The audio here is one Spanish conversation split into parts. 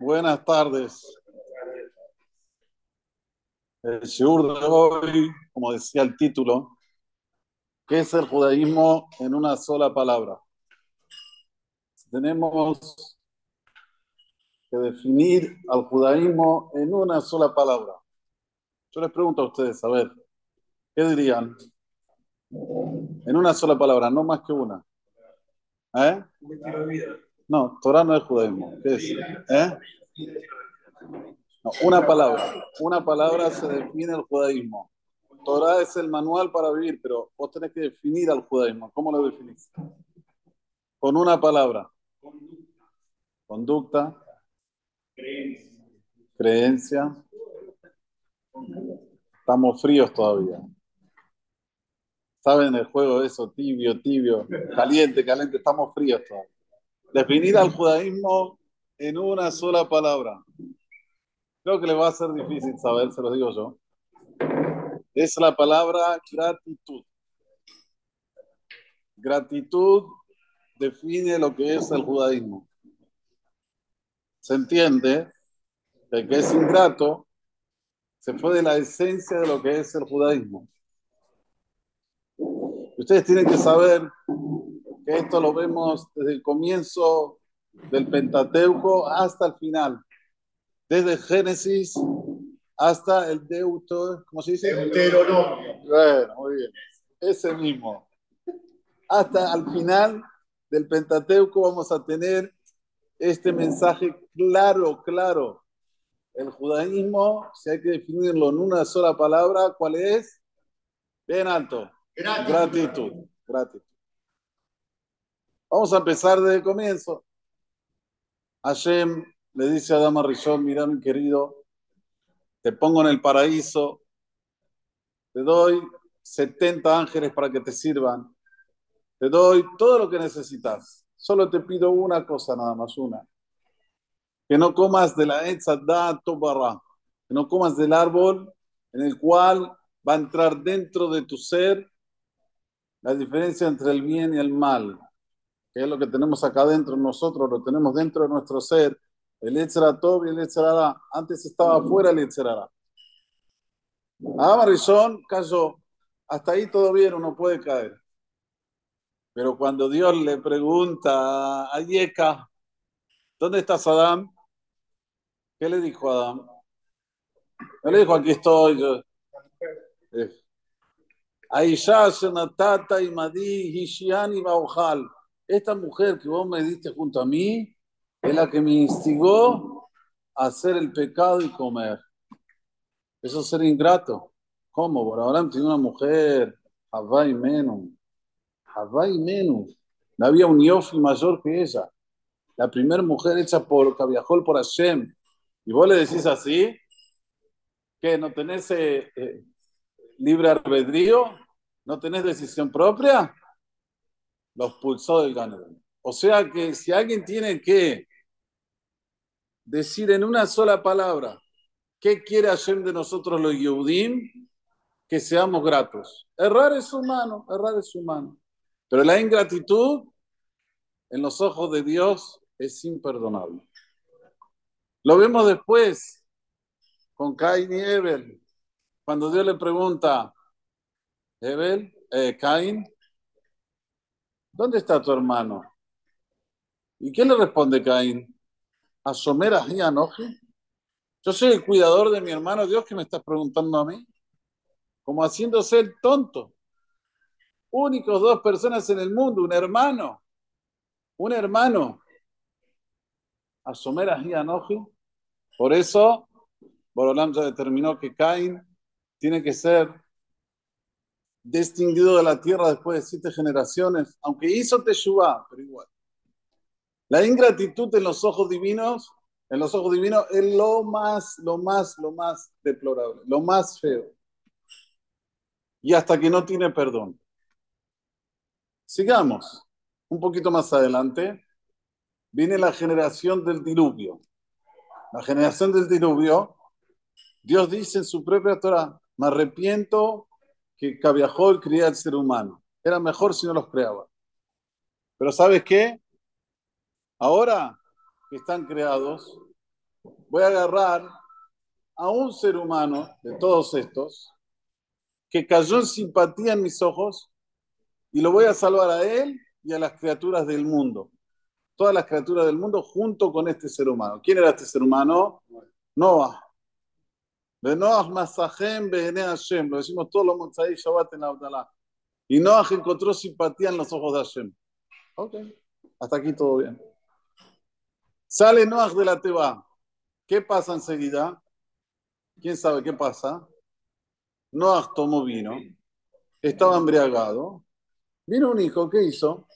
Buenas tardes. El shiur de hoy, como decía el título, ¿qué es el judaísmo en una sola palabra? Tenemos que definir al judaísmo en una sola palabra. Yo les pregunto a ustedes, a ver, ¿qué dirían? En una sola palabra, no más que una. ¿Eh? No, Torah no es judaísmo. ¿Qué es? ¿Eh? No, una palabra. Una palabra se define el judaísmo. Torah es el manual para vivir, pero vos tenés que definir al judaísmo. ¿Cómo lo definís? Con una palabra. Conducta. Creencia. Estamos fríos todavía. ¿Saben el juego de eso? Tibio, tibio, caliente, caliente. Estamos fríos todavía. Definir al judaísmo en una sola palabra. Creo que le va a ser difícil saber, se lo digo yo. Es la palabra gratitud. Gratitud define lo que es el judaísmo. Se entiende que que es ingrato se fue de la esencia de lo que es el judaísmo. Ustedes tienen que saber esto lo vemos desde el comienzo del Pentateuco hasta el final. Desde Génesis hasta el Deuto, ¿cómo se dice? Deuteronomio. Bueno, muy bien. Ese mismo. Hasta al final del Pentateuco vamos a tener este mensaje claro, claro. El judaísmo, si hay que definirlo en una sola palabra, ¿cuál es? Bien alto. Gratitud. Gratitud. Vamos a empezar desde el comienzo. Hashem le dice a Adama Rishon, mira mi querido, te pongo en el paraíso, te doy 70 ángeles para que te sirvan, te doy todo lo que necesitas. Solo te pido una cosa nada más, una. Que no comas de la Etzadat Tobarra, que no comas del árbol en el cual va a entrar dentro de tu ser la diferencia entre el bien y el mal que es lo que tenemos acá dentro nosotros, lo tenemos dentro de nuestro ser, el Etzeratov y el Etzerara. Antes estaba fuera el Etzerara. Adama Rishon cayó. Hasta ahí todo bien, uno puede caer. Pero cuando Dios le pregunta a Yeka, ¿dónde estás, Adán? ¿Qué le dijo a Adán? No le dijo, aquí estoy. Yo. Eh. Aisha, Senatata, Imadi, Hishiani, Baujal esta mujer que vos me diste junto a mí es la que me instigó a hacer el pecado y comer. Eso es ser ingrato. ¿Cómo? Por ahora tiene una mujer, Havai Menum. Havai Menum. No había un yofi mayor que ella. La primera mujer hecha por Cabiajol por Hashem. Y vos le decís así, que no tenés eh, eh, libre albedrío, no tenés decisión propia los expulsó del Ganadón. O sea que si alguien tiene que decir en una sola palabra qué quiere Hashem de nosotros los Yehudim, que seamos gratos. Errar es humano, errar es humano. Pero la ingratitud en los ojos de Dios es imperdonable. Lo vemos después con Cain y Ebel. Cuando Dios le pregunta, Ebel, eh, Cain, ¿dónde está tu hermano? ¿Y qué le responde Caín? ¿Asomer a Anoje? Yo soy el cuidador de mi hermano Dios que me estás preguntando a mí. Como haciéndose el tonto. Únicos dos personas en el mundo, un hermano. Un hermano. Asomer a Anoje. Por eso, Borolam ya determinó que Caín tiene que ser distinguido de la tierra después de siete generaciones, aunque hizo Teshuvah, pero igual. La ingratitud en los ojos divinos, en los ojos divinos, es lo más, lo más, lo más deplorable, lo más feo. Y hasta que no tiene perdón. Sigamos. Un poquito más adelante, viene la generación del diluvio. La generación del diluvio, Dios dice en su propia Torah, me arrepiento que Cabiajol cría al ser humano. Era mejor si no los creaba. Pero ¿sabes qué? Ahora que están creados, voy a agarrar a un ser humano de todos estos que cayó en simpatía en mis ojos y lo voy a salvar a él y a las criaturas del mundo. Todas las criaturas del mundo junto con este ser humano. ¿Quién era este ser humano? Noah. De Noah Masajem Behene Hashem. Lo decimos todos los Motzai Shabbat en la Abdalá. Y Noah encontró simpatía en los ojos de Hashem. Ok. Hasta aquí todo bien. Sale Noah de la Teba. ¿Qué pasa enseguida? ¿Quién sabe qué pasa? Noah tomó vino. Estaba embriagado. Vino un hijo, ¿qué hizo?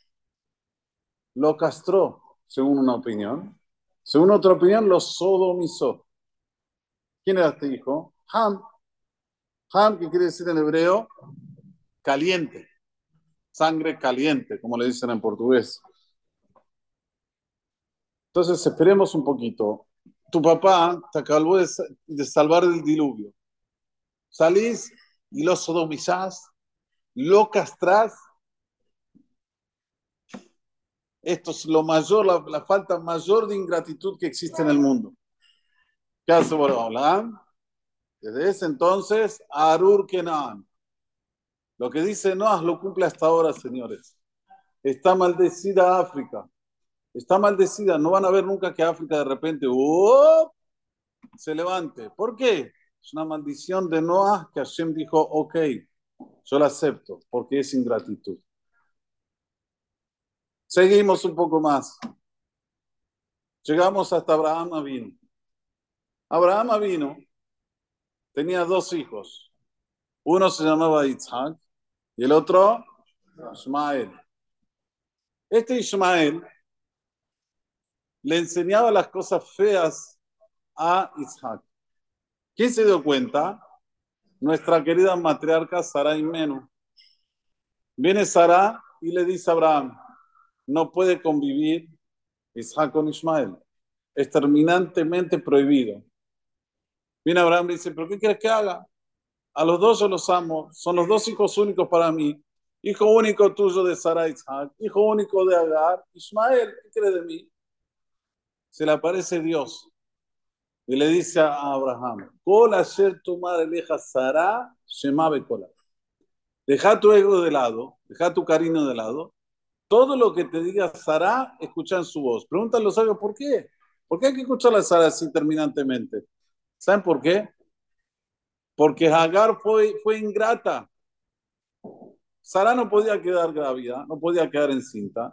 Lo castró, según una opinión. Según otra opinión, lo sodomizó. ¿Quién era este hijo? Ham. Ham, que quiere decir en hebreo, caliente. Sangre caliente, como le dicen en portugués. Entonces, esperemos un poquito. Tu papá te acabó de, salvar del diluvio. Salís y lo sodomizás, lo castrás esto es lo mayor, la, falta mayor de ingratitud que existe en el mundo. Desde ese entonces, Arur Kenan. Lo que dice Noah lo cumple hasta ahora, señores. Está maldecida África. Está maldecida. No van a ver nunca que África de repente se levante. ¿Por qué? Es una maldición de Noah que Hashem dijo, ok, yo la acepto, porque es ingratitud. Seguimos un poco más. Llegamos hasta Abraham vino. Abraham vino, tenía dos hijos. Uno se llamaba Isaac y el otro Ismael. Este Ismael le enseñaba las cosas feas a Isaac. ¿Quién se dio cuenta? Nuestra querida matriarca Sarai Menu. Viene Sara y le dice a Abraham, no puede convivir Isaac con Ismael. Es terminantemente prohibido. Viene Abraham y dice, ¿pero qué quieres que haga? A los dos yo los amo, son los dos hijos únicos para mí. Hijo único tuyo de Sara Isaac, hijo único de Agar, Ismael, ¿qué crees de mí? Se le aparece Dios y le dice a Abraham, tu madre vieja Sara, Deja tu ego de lado, deja tu cariño de lado todo lo que te diga Sara, escuchan su voz. Pregúntale los sabios por qué. ¿Por qué hay que escuchar a Sara así terminantemente? ¿Saben por qué? Porque Hagar fue, fue ingrata. Sara no podía quedar grávida, no podía quedar encinta.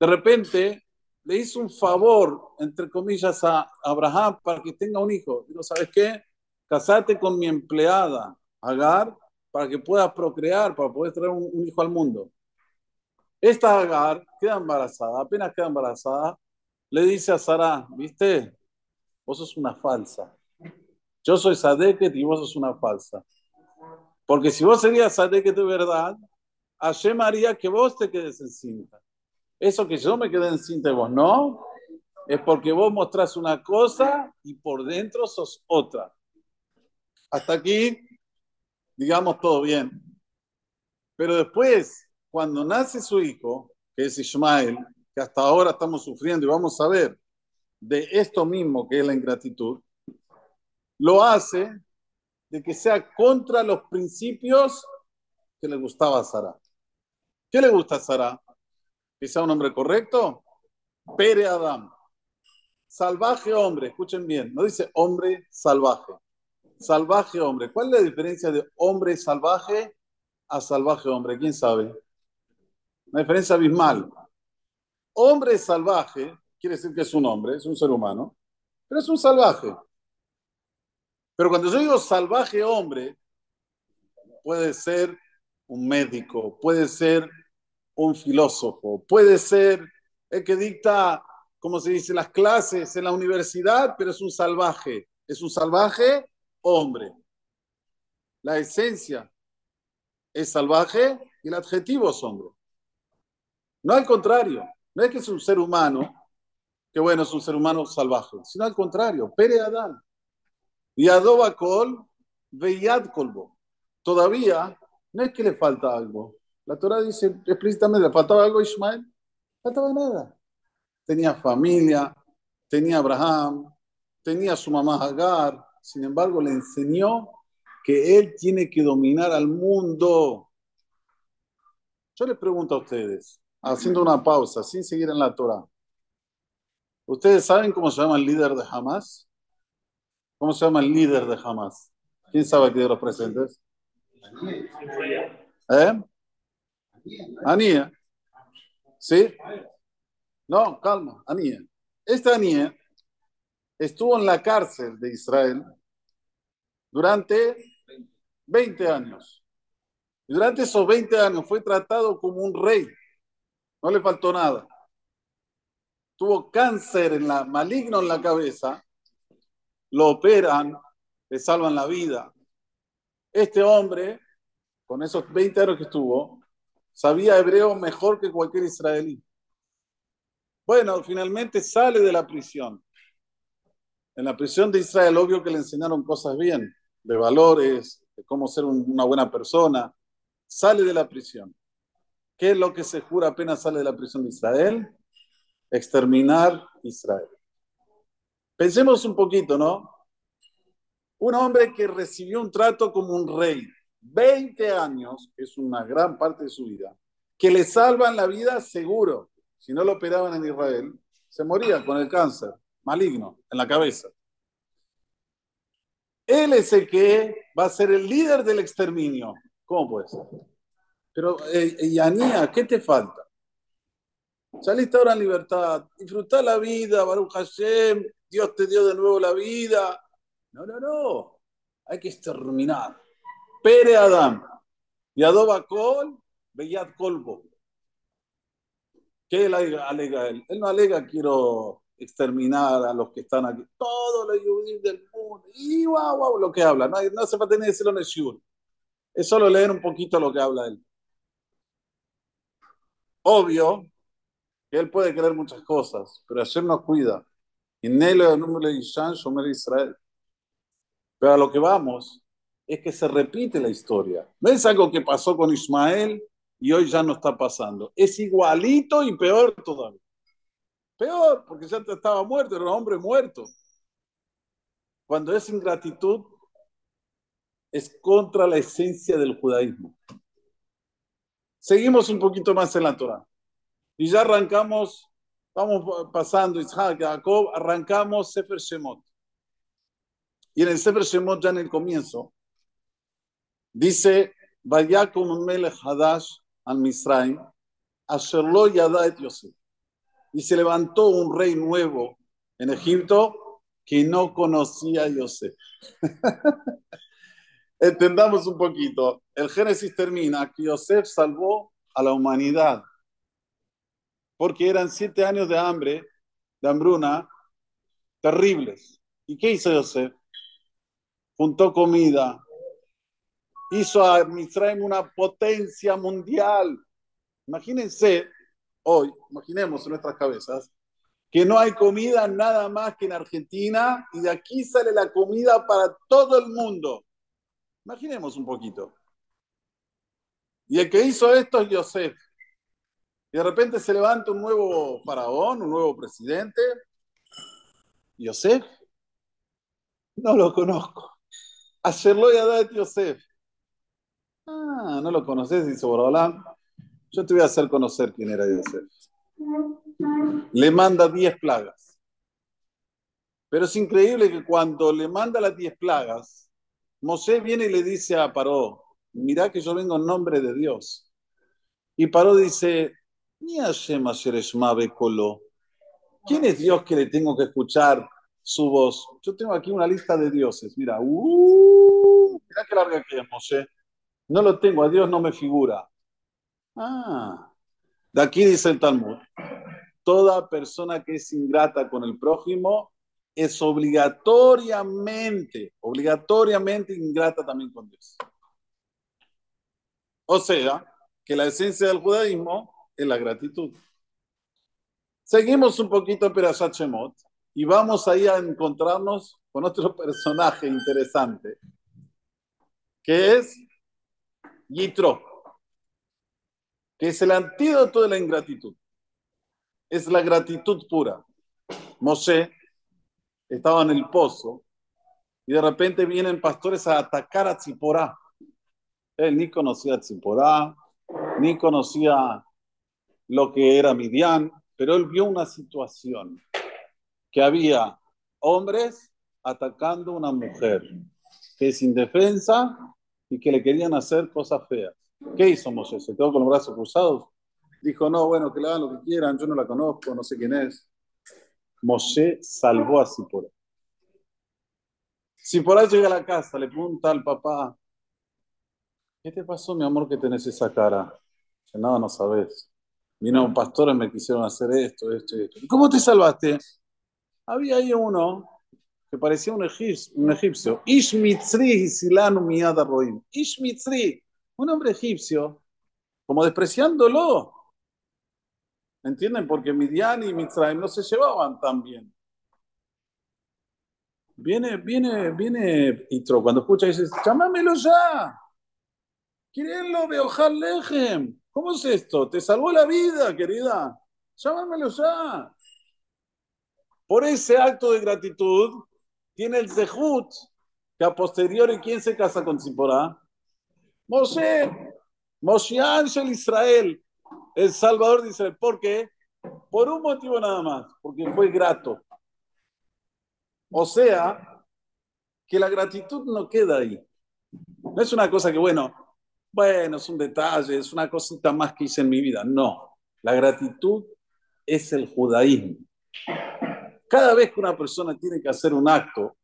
De repente le hizo un favor, entre comillas, a Abraham para que tenga un hijo. Digo, ¿sabes qué? Casate con mi empleada, Agar, para que pueda procrear, para poder traer un hijo al mundo. Esta Agar queda embarazada, apenas queda embarazada, le dice a Sara, ¿viste? Vos sos una falsa. Yo soy Sadeket y vos sos una falsa. Porque si vos serías Sadeket de verdad, Hashem haría que vos te quedes encinta. Eso que yo me quedé encinta y vos no, es porque vos mostrás una cosa y por dentro sos otra. Hasta aquí, digamos todo bien. Pero después, cuando nace su hijo, que es Ismael, que hasta ahora estamos sufriendo y vamos a ver de esto mismo que es la ingratitud, lo hace de que sea contra los principios que le gustaba a Sara. ¿Qué le gusta a Sara? Que sea un hombre correcto. Pere Adam. Salvaje hombre, escuchen bien, no dice hombre salvaje. Salvaje hombre. ¿Cuál es la diferencia de hombre salvaje a salvaje hombre? ¿Quién sabe? Una diferencia abismal. Hombre salvaje quiere decir que es un hombre, es un ser humano, pero es un salvaje. Pero cuando yo digo salvaje hombre, puede ser un médico, puede ser un filósofo, puede ser el que dicta, como se dice, las clases en la universidad, pero es un salvaje, es un salvaje hombre. La esencia es salvaje y el adjetivo es hombre. No al contrario, no es que es un ser humano, que bueno, es un ser humano salvaje, sino al contrario, Pere Adán. Y Adoba Kol, Veyad Kolbo. Todavía no es que le falta algo. La Torah dice explícitamente, ¿le faltaba algo a Ismael? Faltaba nada. Tenía familia, tenía Abraham, tenía su mamá Agar, sin embargo le enseñó que él tiene que dominar al mundo. Yo les pregunto a ustedes, haciendo una pausa, sin seguir en la Torah. ¿Ustedes saben cómo se llama el líder de Hamas? ¿Cómo se llama el líder de Hamas? ¿Quién sabe aquí de los presentes? ¿Eh? Anía. ¿Sí? No, calma, Anía. Esta Anía estuvo en la cárcel de Israel durante 20 años. Y durante esos 20 años fue tratado como un rey. No le faltó nada. Tuvo cáncer en la, maligno en la cabeza. Lo operan, le salvan la vida. Este hombre, con esos 20 años que estuvo, sabía hebreo mejor que cualquier israelí. Bueno, finalmente sale de la prisión. En la prisión de Israel, obvio que le enseñaron cosas bien, de valores, de cómo ser una buena persona. Sale de la prisión. ¿Qué es lo que se jura apenas sale de la prisión de Israel? Exterminar Israel. Pensemos un poquito, ¿no? Un hombre que recibió un trato como un rey, 20 años, es una gran parte de su vida, que le salvan la vida seguro. Si no lo operaban en Israel, se moría con el cáncer maligno en la cabeza. Él es el que va a ser el líder del exterminio. ¿Cómo puede ser? Pero, eh, eh Yanía, ¿qué te falta? Saliste ahora en libertad, disfruta la vida, Baruch Hashem, Dios te dio de nuevo la vida. No, no, no, hay que exterminar. Pere Adam, Yadoba Kol, Beyat Kolbo. ¿Qué alega él? Él no alega quiero exterminar a los que están aquí. Todos los judíos del mundo. Y wow, lo que habla. No, no hace falta ni decirlo en el shur. Es solo leer un poquito lo que habla él. Obvio él puede creer muchas cosas, pero Hashem nos cuida. Y Nelo número de Israel. Pero a lo que vamos es que se repite la historia. No es algo que pasó con Ismael y hoy ya no está pasando. Es igualito y peor todavía. Peor, porque ya estaba muerto, era un hombre muerto. Cuando es ingratitud, es contra la esencia del judaísmo. Seguimos un poquito más en la Torah. Y ya arrancamos, vamos pasando, Isaac, Jacob, arrancamos Sefer Shemot. Y en el Sefer Shemot, ya en el comienzo, dice, Vaya Melech Hadash al Misraim, Asherlo Yada et Yosef y se levantó un rey nuevo en Egipto que no conocía a Yosef. Entendamos un poquito. El Génesis termina que Yosef salvó a la humanidad porque eran siete años de hambre, de hambruna, terribles. ¿Y qué hizo Yosef? Juntó comida, hizo a Misraim una potencia mundial. Imagínense hoy, imaginemos en nuestras cabezas, que no hay comida nada más que en Argentina y de aquí sale la comida para todo el mundo. Imaginemos un poquito. Y el que hizo esto es Yosef. De repente se levanta un nuevo faraón, un nuevo presidente. Yosef, no lo conozco. Hacerlo y a Yosef. Ah, no lo conoces, dice Borolán. Yo te voy a hacer conocer quién era Yosef. Le manda diez plagas. Pero es increíble que cuando le manda las diez plagas, Mosé viene y le dice a Paró, mirá que yo vengo en nombre de Dios. Y Paró dice, ¿quién es Dios que le tengo que escuchar su voz? Yo tengo aquí una lista de dioses. Mira, uh, mira qué larga que es Mosé. No lo tengo, a Dios no me figura. Ah, de aquí dice el Talmud, toda persona que es ingrata con el prójimo es obligatoriamente, obligatoriamente ingrata también con Dios. O sea, que la esencia del judaísmo es la gratitud. Seguimos un poquito en Perashat y vamos ahí a encontrarnos con otro personaje interesante, que es Yitro que es el antídoto de la ingratitud. Es la gratitud pura. Mosé estaba en el pozo y de repente vienen pastores a atacar a Tziporá. Él ni conocía a Tziporá, ni conocía lo que era Midian, pero él vio una situación que había hombres atacando a una mujer que es indefensa y que le querían hacer cosas feas. ¿Qué hizo Moshe? ¿Se quedó con los brazos cruzados? Dijo, no, bueno, que le hagan lo que quieran, yo no la conozco, no sé quién es. Moshe salvó a Sipora. Sipora llega a la casa, le pregunta al papá, ¿qué te pasó, mi amor, que tenés esa cara? Dice, no, no sabes. Vino un pastor y me quisieron hacer esto, esto y esto. ¿Y cómo te salvaste? Había ahí uno que parecía un egipcio, un egipcio. Ishmitzri Silanu Miyada Roim. Ishmitzri, un hombre egipcio, como despreciándolo. ¿Entienden? Porque Midian y Mitzrayim no se llevaban tan bien. Viene, viene, viene Itro, cuando escucha dice, llámamelo ya. Quierenlo veo Lejem. ¿Cómo es esto? Te salvó la vida, querida. Llámamelo ya. Por ese acto de gratitud, tiene el Zehut, que a posteriori, ¿quién se casa con Zipporah? Moshe, Moshe Ángel Israel, el Salvador de Israel. ¿Por qué? Por un motivo nada más, porque fue grato. O sea, que la gratitud no queda ahí. No es una cosa que, bueno, bueno, es un detalle, es una cosita más que hice en mi vida. No, la gratitud es el judaísmo. Cada vez que una persona tiene que hacer un acto,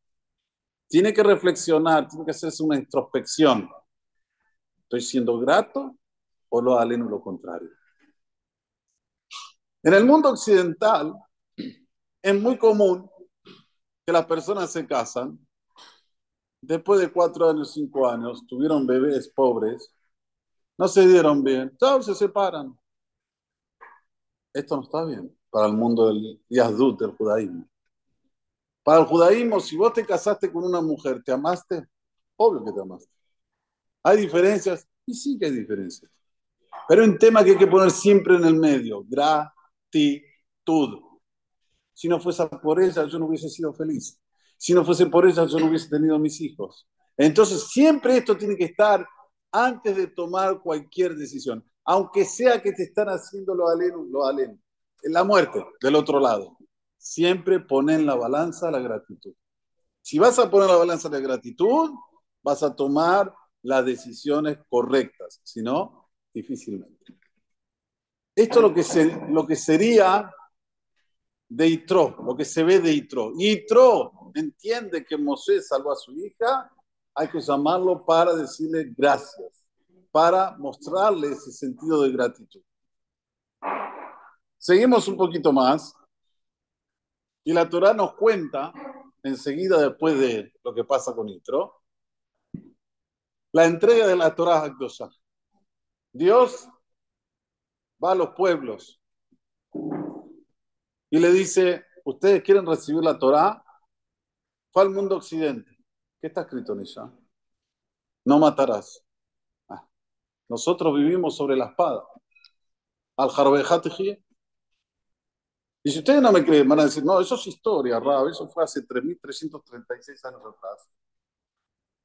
tiene que reflexionar, tiene que hacerse una introspección. ¿Estoy siendo grato o lo aleno lo contrario? En el mundo occidental es muy común que las personas se casan, después de cuatro años, cinco años, tuvieron bebés pobres, no se dieron bien, todos se separan. Esto no está bien para el mundo del Yazdut, del judaísmo. Para el judaísmo, si vos te casaste con una mujer, ¿te amaste? Obvio que te amaste. ¿Hay diferencias? Y sí que hay diferencias. Pero un tema que hay que poner siempre en el medio, gratitud. Si no fuese por ella, yo no hubiese sido feliz. Si no fuese por ella, yo no hubiese tenido mis hijos. Entonces, siempre esto tiene que estar antes de tomar cualquier decisión. Aunque sea que te están haciendo lo aleno, lo aleno la muerte del otro lado. Siempre pone en la balanza la gratitud. Si vas a poner la balanza la gratitud, vas a tomar las decisiones correctas. Si no, difícilmente. Esto es lo que, se, lo que sería de Itro, lo que se ve de Itro. Itro entiende que Moisés salvó a su hija, hay que llamarlo para decirle gracias, para mostrarle ese sentido de gratitud. Seguimos un poquito más y la Torah nos cuenta, enseguida después de lo que pasa con Itro, la entrega de la Torah a Dios va a los pueblos y le dice, ¿ustedes quieren recibir la Torah? Fue al mundo occidente. ¿Qué está escrito en ella? No matarás. Ah, nosotros vivimos sobre la espada. Al Jarbejat y si ustedes no me creen, van a decir, no, eso es historia, Rab, eso fue hace 3.336 años atrás.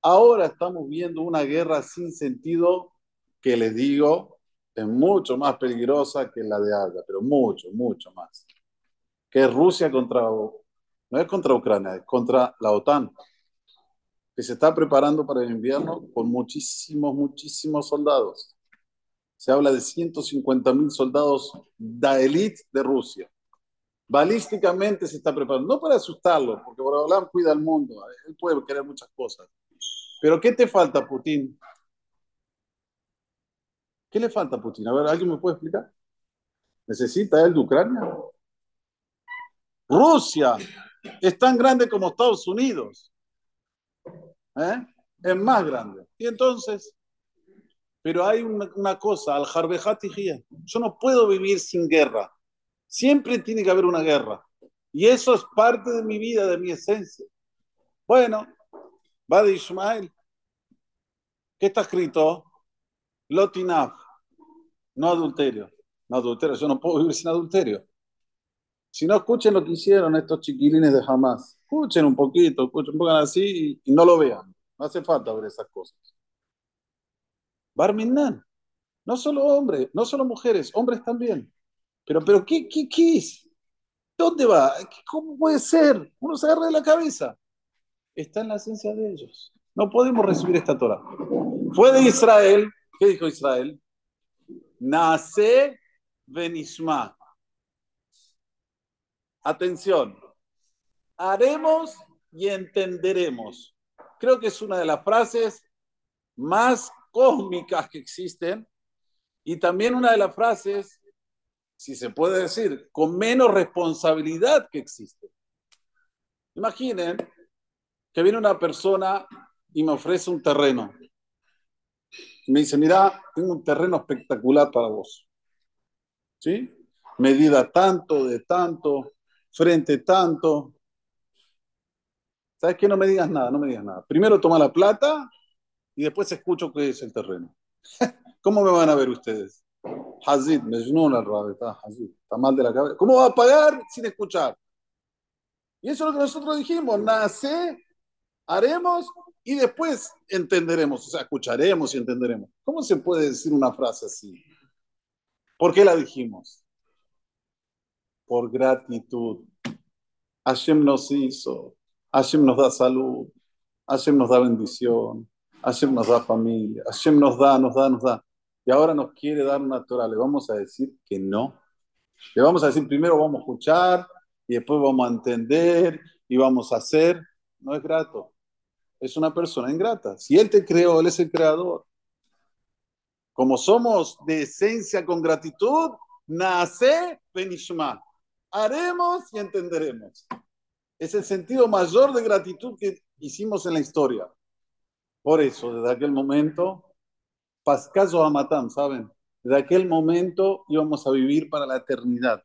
Ahora estamos viendo una guerra sin sentido que les digo es mucho más peligrosa que la de Aga, pero mucho, mucho más. Que es Rusia contra, no es contra Ucrania, es contra la OTAN, que se está preparando para el invierno con muchísimos, muchísimos soldados. Se habla de 150.000 soldados de élite de Rusia balísticamente se está preparando, no para asustarlo, porque Borobalán cuida al mundo, él puede querer muchas cosas. Pero ¿qué te falta, Putin? ¿Qué le falta a Putin? A ver, ¿alguien me puede explicar? ¿Necesita él de Ucrania? Rusia es tan grande como Estados Unidos. ¿Eh? Es más grande. Y entonces, pero hay una, cosa, al Jarbejat Yo no puedo vivir sin guerra. Siempre tiene que haber una guerra. Y eso es parte de mi vida, de mi esencia. Bueno, va de Ismael. ¿Qué está escrito? Lotinaf. No adulterio. No adulterio. Yo no puedo vivir sin adulterio. Si no, escuchen lo que hicieron estos chiquilines de jamás. Escuchen un poquito, escuchen, pongan así y, no lo vean. No hace falta ver esas cosas. Barminan. No solo hombres, no solo mujeres, hombres también. Pero, pero, ¿qué, qué, qué es? ¿Dónde va? ¿Cómo puede ser? Uno se agarra de la cabeza. Está en la esencia de ellos. No podemos recibir esta Torah. Fue de Israel. ¿Qué dijo Israel? Nace Benishma. Atención, haremos y entenderemos. Creo que es una de las frases más cósmicas que existen y también una de las frases, si se puede decir, con menos responsabilidad que existe. Imaginen que viene una persona y me ofrece un terreno. me dice, mira, tengo un terreno espectacular para vos. ¿Sí? Medida tanto, de tanto, frente tanto. ¿Sabes qué? No me digas nada, no me digas nada. Primero toma la plata y después escucho qué es el terreno. ¿Cómo me van a ver ustedes? Hazid, al está mal de la cabeza. ¿Cómo va a pagar sin escuchar? Y eso es lo que nosotros dijimos, nace, haremos y después entenderemos, o sea, escucharemos y entenderemos. ¿Cómo se puede decir una frase así? ¿Por qué la dijimos? por gratitud. Hashem nos hizo, Hashem nos da salud, Hashem nos da bendición, Hashem nos da familia, Hashem nos da, nos da, nos da. Y ahora nos quiere dar una Torah. Le vamos a decir que no. Le vamos a decir primero vamos a escuchar y después vamos a entender y vamos a hacer. No es grato. Es una persona ingrata. Si Él te creó, Él es el creador. Como somos de esencia con gratitud, nace Benishma haremos y entenderemos. Es el sentido mayor de gratitud que hicimos en la historia. Por eso, desde aquel momento, Pascaso Amatam, ¿saben? Desde aquel momento íbamos a vivir para la eternidad.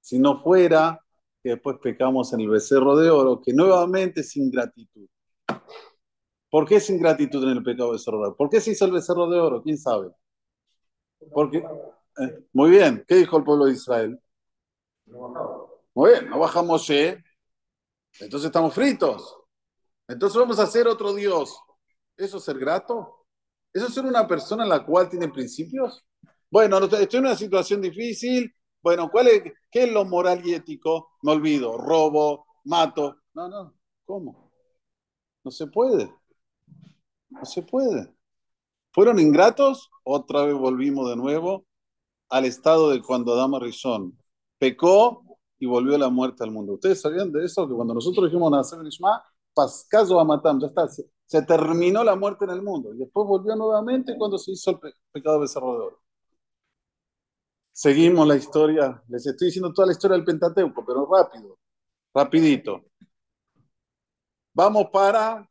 Si no fuera que después pecamos en el becerro de oro, que nuevamente es ingratitud. ¿Por qué es ingratitud en el pecado de becerro de oro? ¿Por qué se hizo el becerro de oro? ¿Quién sabe? Porque, eh, muy bien, ¿qué dijo el pueblo de Israel? Muy bien, no bajamos Moshe, entonces estamos fritos. Entonces vamos a hacer otro Dios. ¿Eso es ser grato? ¿Eso es ser una persona en la cual tiene principios? Bueno, estoy en una situación difícil. Bueno, ¿cuál es, ¿qué es lo moral y ético? No olvido, robo, mato. No, no, ¿cómo? No se puede. No se puede. ¿Fueron ingratos? Otra vez volvimos de nuevo al estado de cuando Adama Rizón pecó y volvió la muerte al mundo. ¿Ustedes sabían de eso? Que cuando nosotros dijimos Nacer Nishma, Pascaso a Matam, ya está, se, terminó la muerte en el mundo. Y después volvió nuevamente cuando se hizo el pecado de Cerro de Oro. Seguimos la historia, les estoy diciendo toda la historia del Pentateuco, pero rápido, rapidito. Vamos para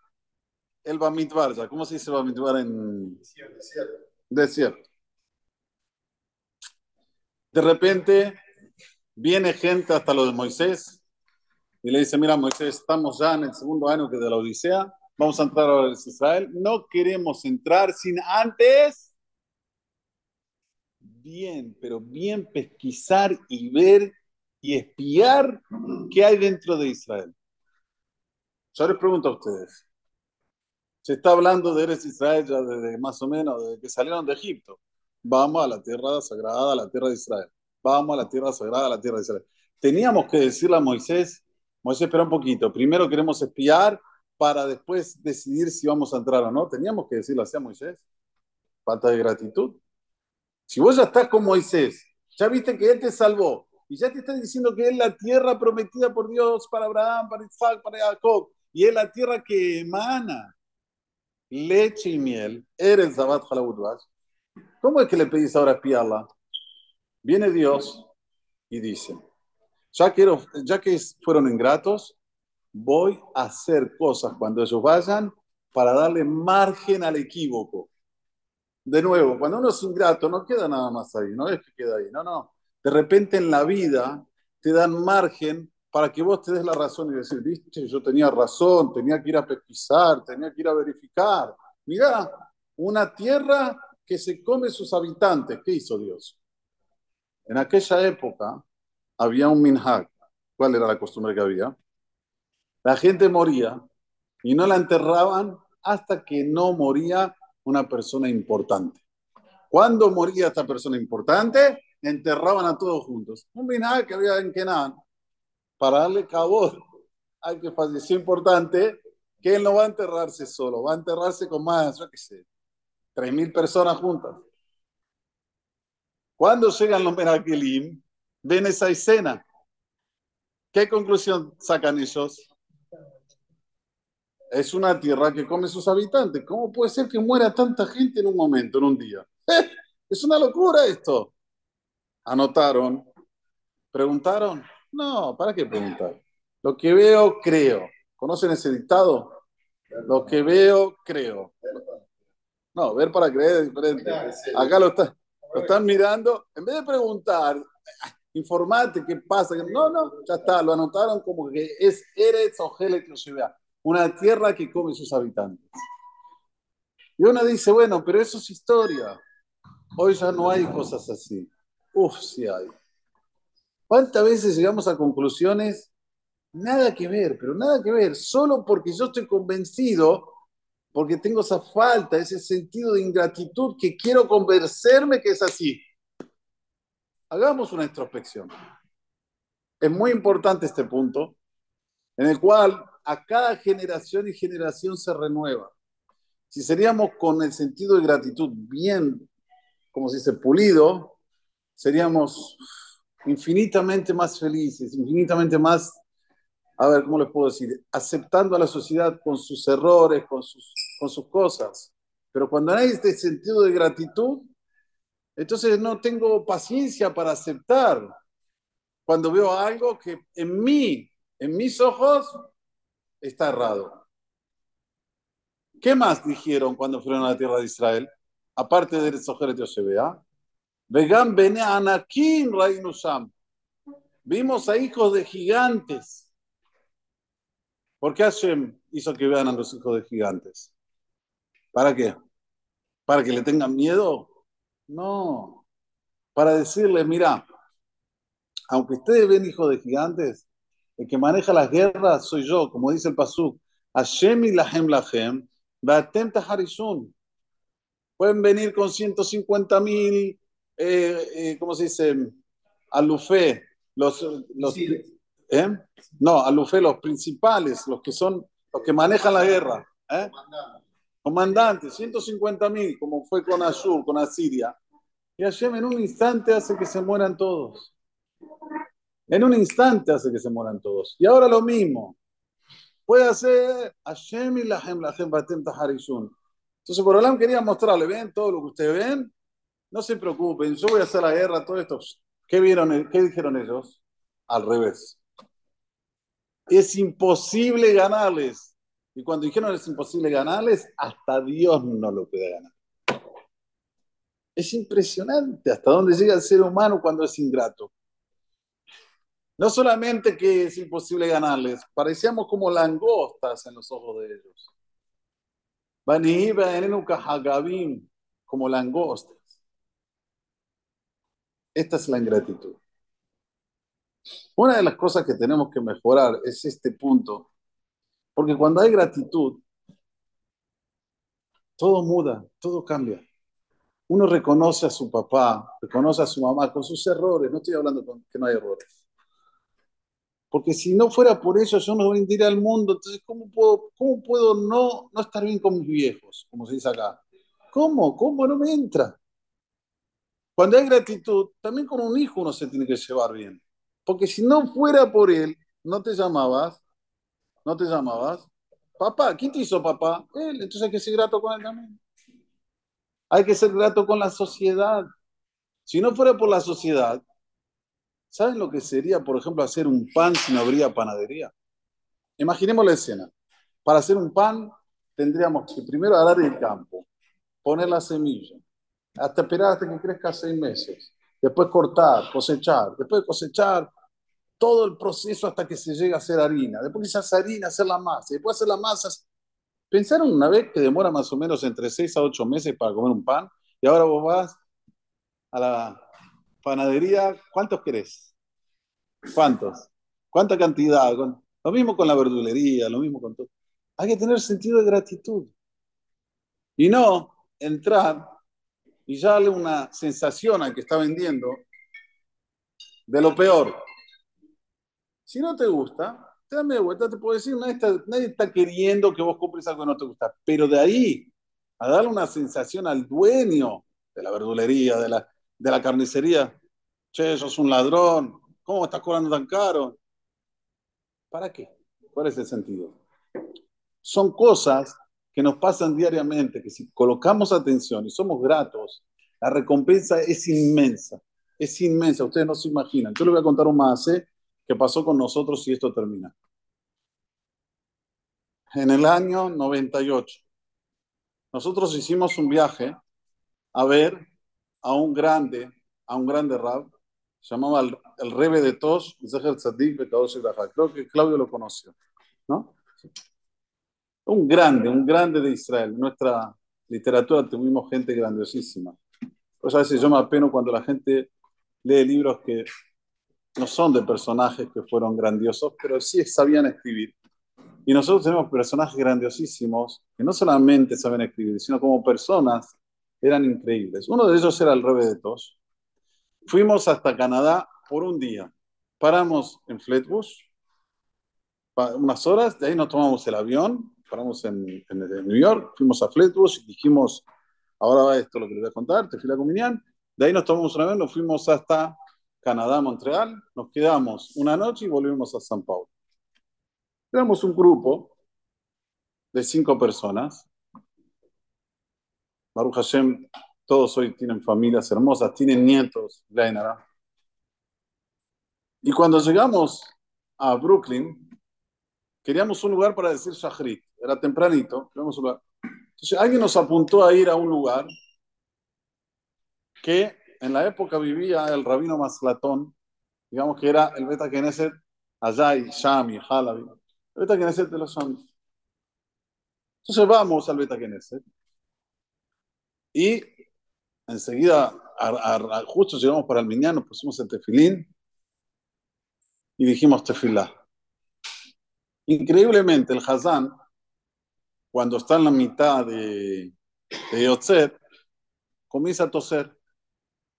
el Bamidbar, ya. ¿Cómo se dice Bamidbar en desierto? Desierto. De repente Viene gente hasta lo de Moisés y le dice, mira Moisés, estamos ya en el segundo año que de la Odisea, vamos a entrar a Israel, no queremos entrar sin antes, bien, pero bien pesquisar y ver y espiar qué hay dentro de Israel. Yo les pregunto a ustedes, se está hablando de Eres Israel ya desde más o menos, desde que salieron de Egipto. Vamos a la tierra sagrada, a la tierra de Israel vamos a la tierra sagrada, a la tierra de Israel. Teníamos que decirle a Moisés, Moisés, espera un poquito, primero queremos espiar para después decidir si vamos a entrar o no. Teníamos que decirle así a Moisés. Falta de gratitud. Si vos ya estás con Moisés, ya viste que Él te salvó y ya te está diciendo que es la tierra prometida por Dios para Abraham, para Isaac, para Jacob, y es la tierra que emana leche y miel, eres Zabat ¿Cómo es que le pedís ahora espiarla? Viene Dios y dice, ya que, ya que fueron ingratos, voy a hacer cosas cuando ellos vayan para darle margen al equívoco. De nuevo, cuando uno es ingrato, no queda nada más ahí, no es que queda ahí, no, no. De repente en la vida te dan margen para que vos te des la razón y decir, viste, yo tenía razón, tenía que ir a pesquisar, tenía que ir a verificar. Mirá, una tierra que se come sus habitantes, ¿qué hizo Dios? En aquella época había un minhag, ¿Cuál era la costumbre que había? La gente moría y no la enterraban hasta que no moría una persona importante. ¿Cuándo moría esta persona importante? Enterraban a todos juntos. Un vinagre que había en Kenan. Para darle cabo al que falleció importante, que él no va a enterrarse solo, va a enterrarse con más, yo qué sé, tres mil personas juntas. Cuando llegan los Merakelim, ven esa escena. ¿Qué conclusión sacan ellos? Es una tierra que come sus habitantes. ¿Cómo puede ser que muera tanta gente en un momento, en un día? Es una locura esto. Anotaron. ¿Preguntaron? No, ¿para qué preguntar? Lo que veo, creo. ¿Conocen ese dictado? Lo que veo, creo. No, ver para creer es diferente. Acá lo, está, lo están mirando. En vez de preguntar, informate qué pasa. No, no, ya está. Lo anotaron como que es Eretz o vea una tierra que come sus habitantes. Y uno dice, bueno, pero eso es historia. Hoy ya no hay cosas así. Uf, sí hay. ¿Cuántas veces llegamos a conclusiones? Nada que ver, pero nada que ver. Solo porque yo estoy convencido porque tengo esa falta, ese sentido de ingratitud que quiero convencerme que es así. Hagamos una introspección. Es muy importante este punto, en el cual a cada generación y generación se renueva. Si seríamos con el sentido de gratitud bien, como se dice, pulido, seríamos infinitamente más felices, infinitamente más a ver, ¿cómo les puedo decir? Aceptando a la sociedad con sus errores, con sus, con sus cosas. Pero cuando hay este sentido de gratitud, entonces no tengo paciencia para aceptar cuando veo algo que en mí, en mis ojos, está errado. ¿Qué más dijeron cuando fueron a la tierra de Israel? Aparte de Sojer de Osebea. Vegan bene anakim Rainusam. Vimos a hijos de gigantes ¿Por qué Hashem hizo que vean a los hijos de gigantes? ¿Para qué? ¿Para que le tengan miedo? No. Para decirles, mira, aunque ustedes ven hijos de gigantes, el que maneja las guerras soy yo, como dice el Pasuk. Hashem y lahem lahem, atenta Harishun. Pueden venir con 150 mil, eh, eh, ¿cómo se dice? Alufé, los, los, ¿Eh? No, Alufé, los principales, los que son, los que manejan la guerra. ¿eh? Comandantes, 150 mil, como fue con Ashur, con Asiria. Y Hashem en un instante hace que se mueran todos. En un instante hace que se mueran todos. Y ahora lo mismo. Puede hacer Hashem y la Lahem Batem Taharishun. Entonces, por Olam quería mostrarle, ven todo lo que ustedes ven, no se preocupen, yo voy a hacer la guerra, todo esto. ¿Qué vieron? ¿Qué dijeron ellos? Al revés es imposible ganarles. Y cuando dijeron es imposible ganarles, hasta Dios no lo puede ganar. Es impresionante hasta dónde llega el ser humano cuando es ingrato. No solamente que es imposible ganarles, parecíamos como langostas en los ojos de ellos. Como langostas. Esta es la ingratitud. Una de las cosas que tenemos que mejorar es este punto, porque cuando hay gratitud, todo muda, todo cambia. Uno reconoce a su papá, reconoce a su mamá con sus errores, no estoy hablando con que no hay errores. Porque si no fuera por eso, yo no vendría al mundo. Entonces, ¿cómo puedo, cómo puedo no, no estar bien con mis viejos? Como se dice acá. ¿Cómo? ¿Cómo no me entra? Cuando hay gratitud, también con un hijo uno se tiene que llevar bien. Porque si no fuera por él, no te llamabas, no te llamabas. Papá, ¿quién te hizo papá? Él, entonces hay que ser grato con él también. Hay que ser grato con la sociedad. Si no fuera por la sociedad, ¿saben lo que sería, por ejemplo, hacer un pan si no habría panadería? Imaginemos la escena. Para hacer un pan tendríamos que primero arar el campo, poner la semilla, hasta esperar hasta que crezca seis meses, después cortar, cosechar, después de cosechar, todo el proceso hasta que se llega a hacer harina, después que se hace harina, hacer la masa, después hacer la masa. ¿Pensaron una vez que demora más o menos entre 6 a 8 meses para comer un pan? Y ahora vos vas a la panadería, ¿cuántos querés? ¿Cuántos? ¿Cuánta cantidad? Lo mismo con la verdulería, lo mismo con todo. Hay que tener sentido de gratitud. Y no entrar y darle una sensación al que está vendiendo de lo peor. Si no te gusta, te dame vuelta, te puedo decir, nadie está, nadie está queriendo que vos compres algo que no te gusta. Pero de ahí a darle una sensación al dueño de la verdulería, de la, de la carnicería, che, sos un ladrón, ¿cómo estás cobrando tan caro? ¿Para qué? ¿Cuál es el sentido? Son cosas que nos pasan diariamente, que si colocamos atención y somos gratos, la recompensa es inmensa, es inmensa, ustedes no se imaginan. Yo les voy a contar un más ¿eh? Que pasó con nosotros y esto termina. En el año 98, nosotros hicimos un viaje a ver a un grande, a un grande rab, se llamaba el, el Rebe de Tosh, creo que Claudio lo conoció, ¿no? Un grande, un grande de Israel. En nuestra literatura tuvimos gente grandiosísima. Pues a veces yo me apeno cuando la gente lee libros que no son de personajes que fueron grandiosos, pero sí sabían escribir. Y nosotros tenemos personajes grandiosísimos que no solamente saben escribir, sino como personas eran increíbles. Uno de ellos era el Rebe de Tosh. Fuimos hasta Canadá por un día. Paramos en Flatbush unas horas, de ahí nos tomamos el avión, paramos en, en, New York, fuimos a Flatbush y dijimos, ahora va esto lo que les voy a contar, te fila con De ahí nos tomamos un avión, nos fuimos hasta Canadá, Montreal, nos quedamos una noche y volvimos a San Paulo. Éramos un grupo de cinco personas. Baruch Hashem, todos hoy tienen familias hermosas, tienen nietos, Y cuando llegamos a Brooklyn, queríamos un lugar para decir Shahrit. Era tempranito, queríamos un lugar. Entonces alguien nos apuntó a ir a un lugar que en la época vivía el rabino Maslatón, digamos que era el Beta Knesset, Azay, Shami, Halabi, el Beta Knesset de los Shami. Entonces vamos al Beta Knesset y enseguida, justo llegamos para el Miñán, nos pusimos el tefilín y dijimos tefilá. Increíblemente, el Hazán, cuando está en la mitad de, de Yotzet, comienza a toser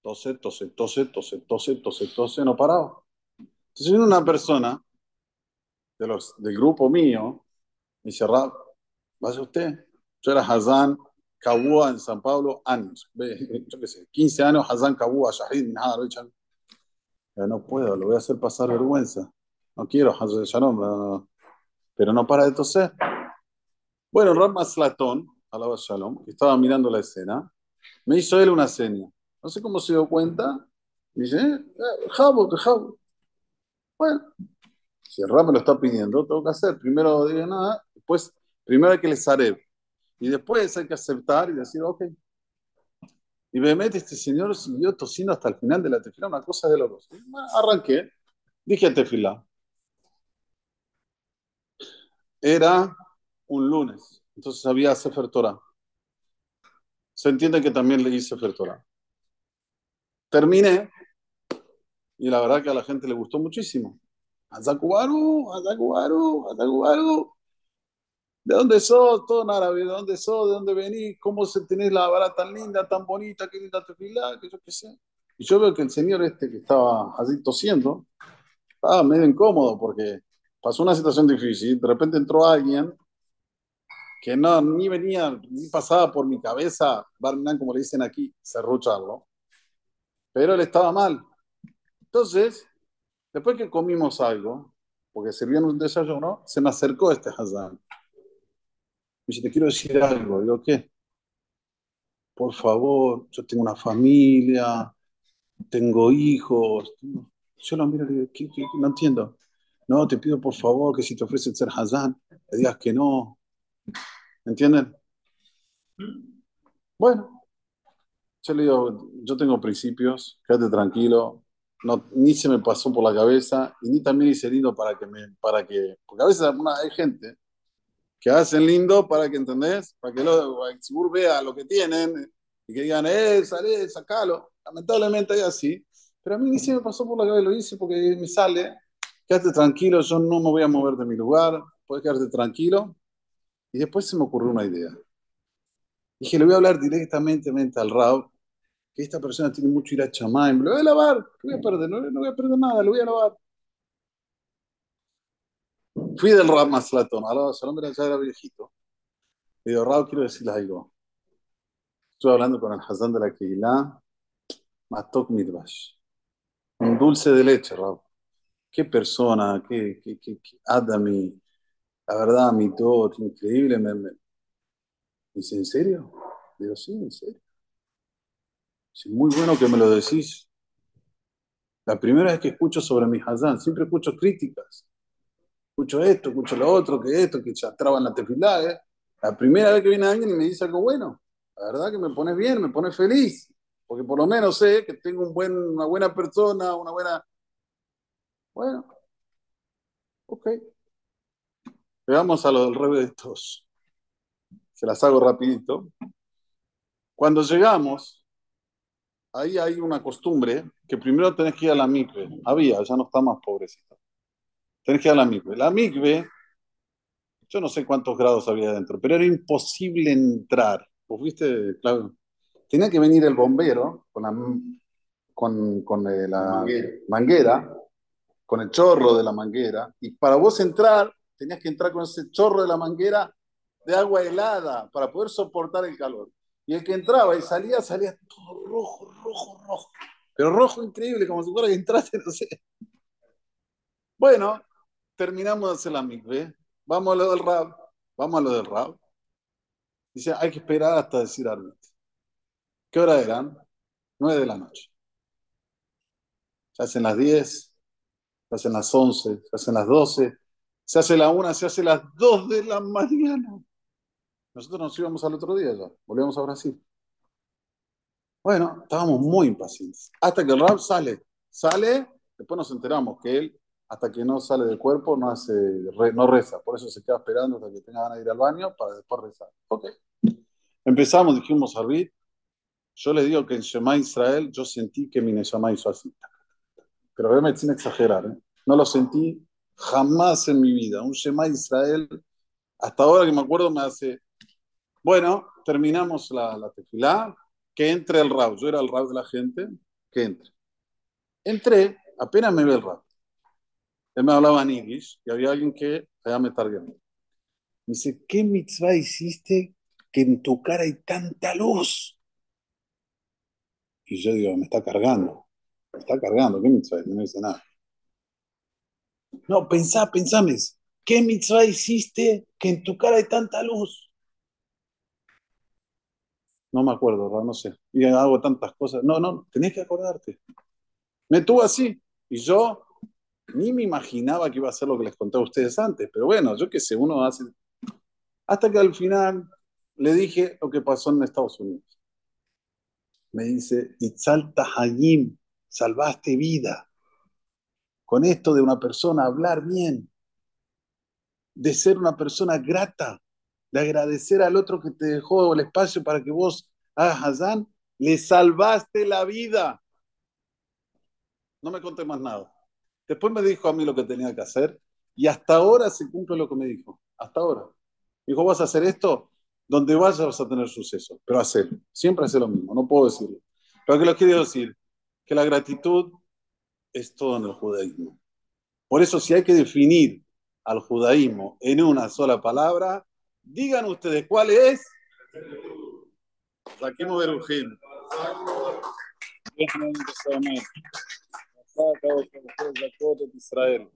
tose, tose, tose, tose, tose, tose, tose, no paraba. Entonces viene una persona de los, del grupo mío, me dice, Rab, vaya usted. Yo era Hazán Kabua en San Pablo años, yo qué sé, 15 años Hazán Kabua, Shahid, nada, ya no puedo, lo voy a hacer pasar vergüenza. No quiero Shalom, no, pero no para de toser. Bueno, Rab Maslatón, alaba Shalom, que estaba mirando la escena, me hizo él una seña. No sé cómo se dio cuenta. Dice, eh, que jabo. Bueno, si el rap me lo está pidiendo, tengo que hacer. Primero digo nada, después, primero hay que les haré. Y después hay que aceptar y decir, ok. Y obviamente este señor siguió tosiendo hasta el final de la tefila, una cosa de locos. Arranqué, dije a tefila. Era un lunes, entonces había Sefer Torah. Se entiende que también leí Sefer Torah. Terminé y la verdad que a la gente le gustó muchísimo. Azakubaru, Azakubaru, Azakubaru. ¿De dónde sos? Todo en árabe. ¿De dónde sos? ¿De dónde venís? ¿Cómo se tenés la vara tan linda, tan bonita? Qué linda tefilá, que yo qué sé. Y yo veo que el señor este que estaba así tosiendo, estaba medio incómodo porque pasó una situación difícil. De repente entró alguien que no, ni venía, ni pasaba por mi cabeza, Barminan, como le dicen aquí, cerrucharlo pero él estaba mal. Entonces, después que comimos algo, porque servían un desayuno, se me acercó este Hazán. Me dice, te quiero decir algo. Digo, ¿qué? Por favor, yo tengo una familia, tengo hijos. Yo lo miro y digo, ¿qué, no entiendo. No, te pido por favor que si te ofrecen ser Hazán, le digas que no. ¿Entienden? Bueno, yo le digo, yo tengo principios, quédate tranquilo, no, ni se me pasó por la cabeza y ni también hice lindo para que me, para que, porque a veces hay gente que hacen lindo para que, ¿entendés? Para que lo, el vea lo que tienen y que digan, eh, sale, sacalo. Lamentablemente es así, pero a mí ni se me pasó por la cabeza, lo hice porque me sale quédate tranquilo, yo no me voy a mover de mi lugar, puedes quedarte tranquilo. Y después se me ocurrió una idea. Dije, le voy a hablar directamente al Rab, que esta persona tiene mucho ir a chamay, me lo voy a lavar, ¿qué voy a perder? No, voy a perder nada, lo voy a lavar. Fui del Rab Maslatón, ahora Salón ya era viejito. Le digo, Rab, quiero decirle algo. Estuve hablando con el Hazán de la Keilah, Matok Midbash. Un dulce de leche, Rab. Qué persona, qué, qué, qué, qué Adami. La verdad, mi todo, increíble. Me... Dice, ¿en serio? Digo, sí, en serio. Dice, muy bueno que me lo decís. La primera vez que escucho sobre mi Hazán, siempre escucho críticas. Escucho esto, escucho lo otro, que esto, que se atraban la tefilá. ¿eh? La primera vez que viene alguien y me dice algo bueno. La verdad que me pone bien, me pone feliz, porque por lo menos sé que tengo un buen, una buena persona, una buena... Bueno, ok. Veamos a lo del revés de estos. Se las hago rapidito. Cuando llegamos, ahí hay una costumbre que primero tenés que ir a la micve. Había, ya no está más pobrecita. Tenés que ir a la micve. La micve, yo no sé cuántos grados había dentro, pero era imposible entrar ¿Vos viste, Claudio? Tenía que venir el bombero con la, con, con eh, la manguera. con el chorro de la manguera, y para vos entrar, tenías que entrar con ese chorro de la manguera de agua helada para poder soportar el calor. Y el que entraba y salía, salía todo rojo, rojo, rojo. Pero rojo increíble, como si fuera que entraste, no sé. Bueno, terminamos de hacer la micve. Vamos a lo del rap. Vamos a lo del rap. Dice, hay que esperar hasta decir árbitro. ¿Qué hora eran? Nueve de la noche. Se hacen las diez, se hacen las once, se hacen las doce, se hace la una, se hace las dos de la mañana. Nosotros nos íbamos al otro día ya, volvíamos a Brasil. Bueno, estábamos muy impacientes. Hasta que el rap sale. Sale, después nos enteramos que él, hasta que no sale del cuerpo, no, hace, no reza. Por eso se queda esperando hasta que tenga ganas de ir al baño para después rezar. Ok. Empezamos, dijimos Arbit, yo le digo que en Shema Israel yo sentí que mi Neshama hizo así. Pero obviamente sin exagerar, ¿eh? no lo sentí jamás en mi vida. Un Shema Israel, hasta ahora que me acuerdo, me hace. Bueno, terminamos la, la tefilá, que entre el rab. Yo era el rab de la gente, que entre. Entré, apenas me ve el rab. Él me hablaba en Yiddish y había alguien que allá me targué. Me dice, ¿qué mitzvah hiciste que en tu cara hay tanta luz? Y yo digo, me está cargando. Me está cargando. ¿Qué mitzvah? No me dice nada. No, pensá, pensá, ¿qué mitzvah hiciste que en tu cara hay tanta luz? No me acuerdo, no sé. Y hago tantas cosas. No, no, tenés que acordarte. Me tuvo así. Y yo ni me imaginaba que iba a ser lo que les conté a ustedes antes. Pero bueno, yo qué sé, uno hace hasta que al final le dije lo que pasó en Estados Unidos. Me dice, Itzalta Hayim, salvaste vida. Con esto de una persona hablar bien, de ser una persona grata, de agradecer al otro que te dejó el espacio para que vos hagas Hazán, le salvaste la vida. No me conté más nada. Después me dijo a mí lo que tenía que hacer y hasta ahora se cumple lo que me dijo. Hasta ahora. Dijo, vas a hacer esto, donde vayas vas a tener suceso, pero hacerlo. Siempre hace lo mismo, no puedo decirlo. Pero que lo quiero decir, que la gratitud es todo en el judaísmo. Por eso, si hay que definir al judaísmo en una sola palabra, digan ustedes cuál es. Saquemos Berujim. Israel.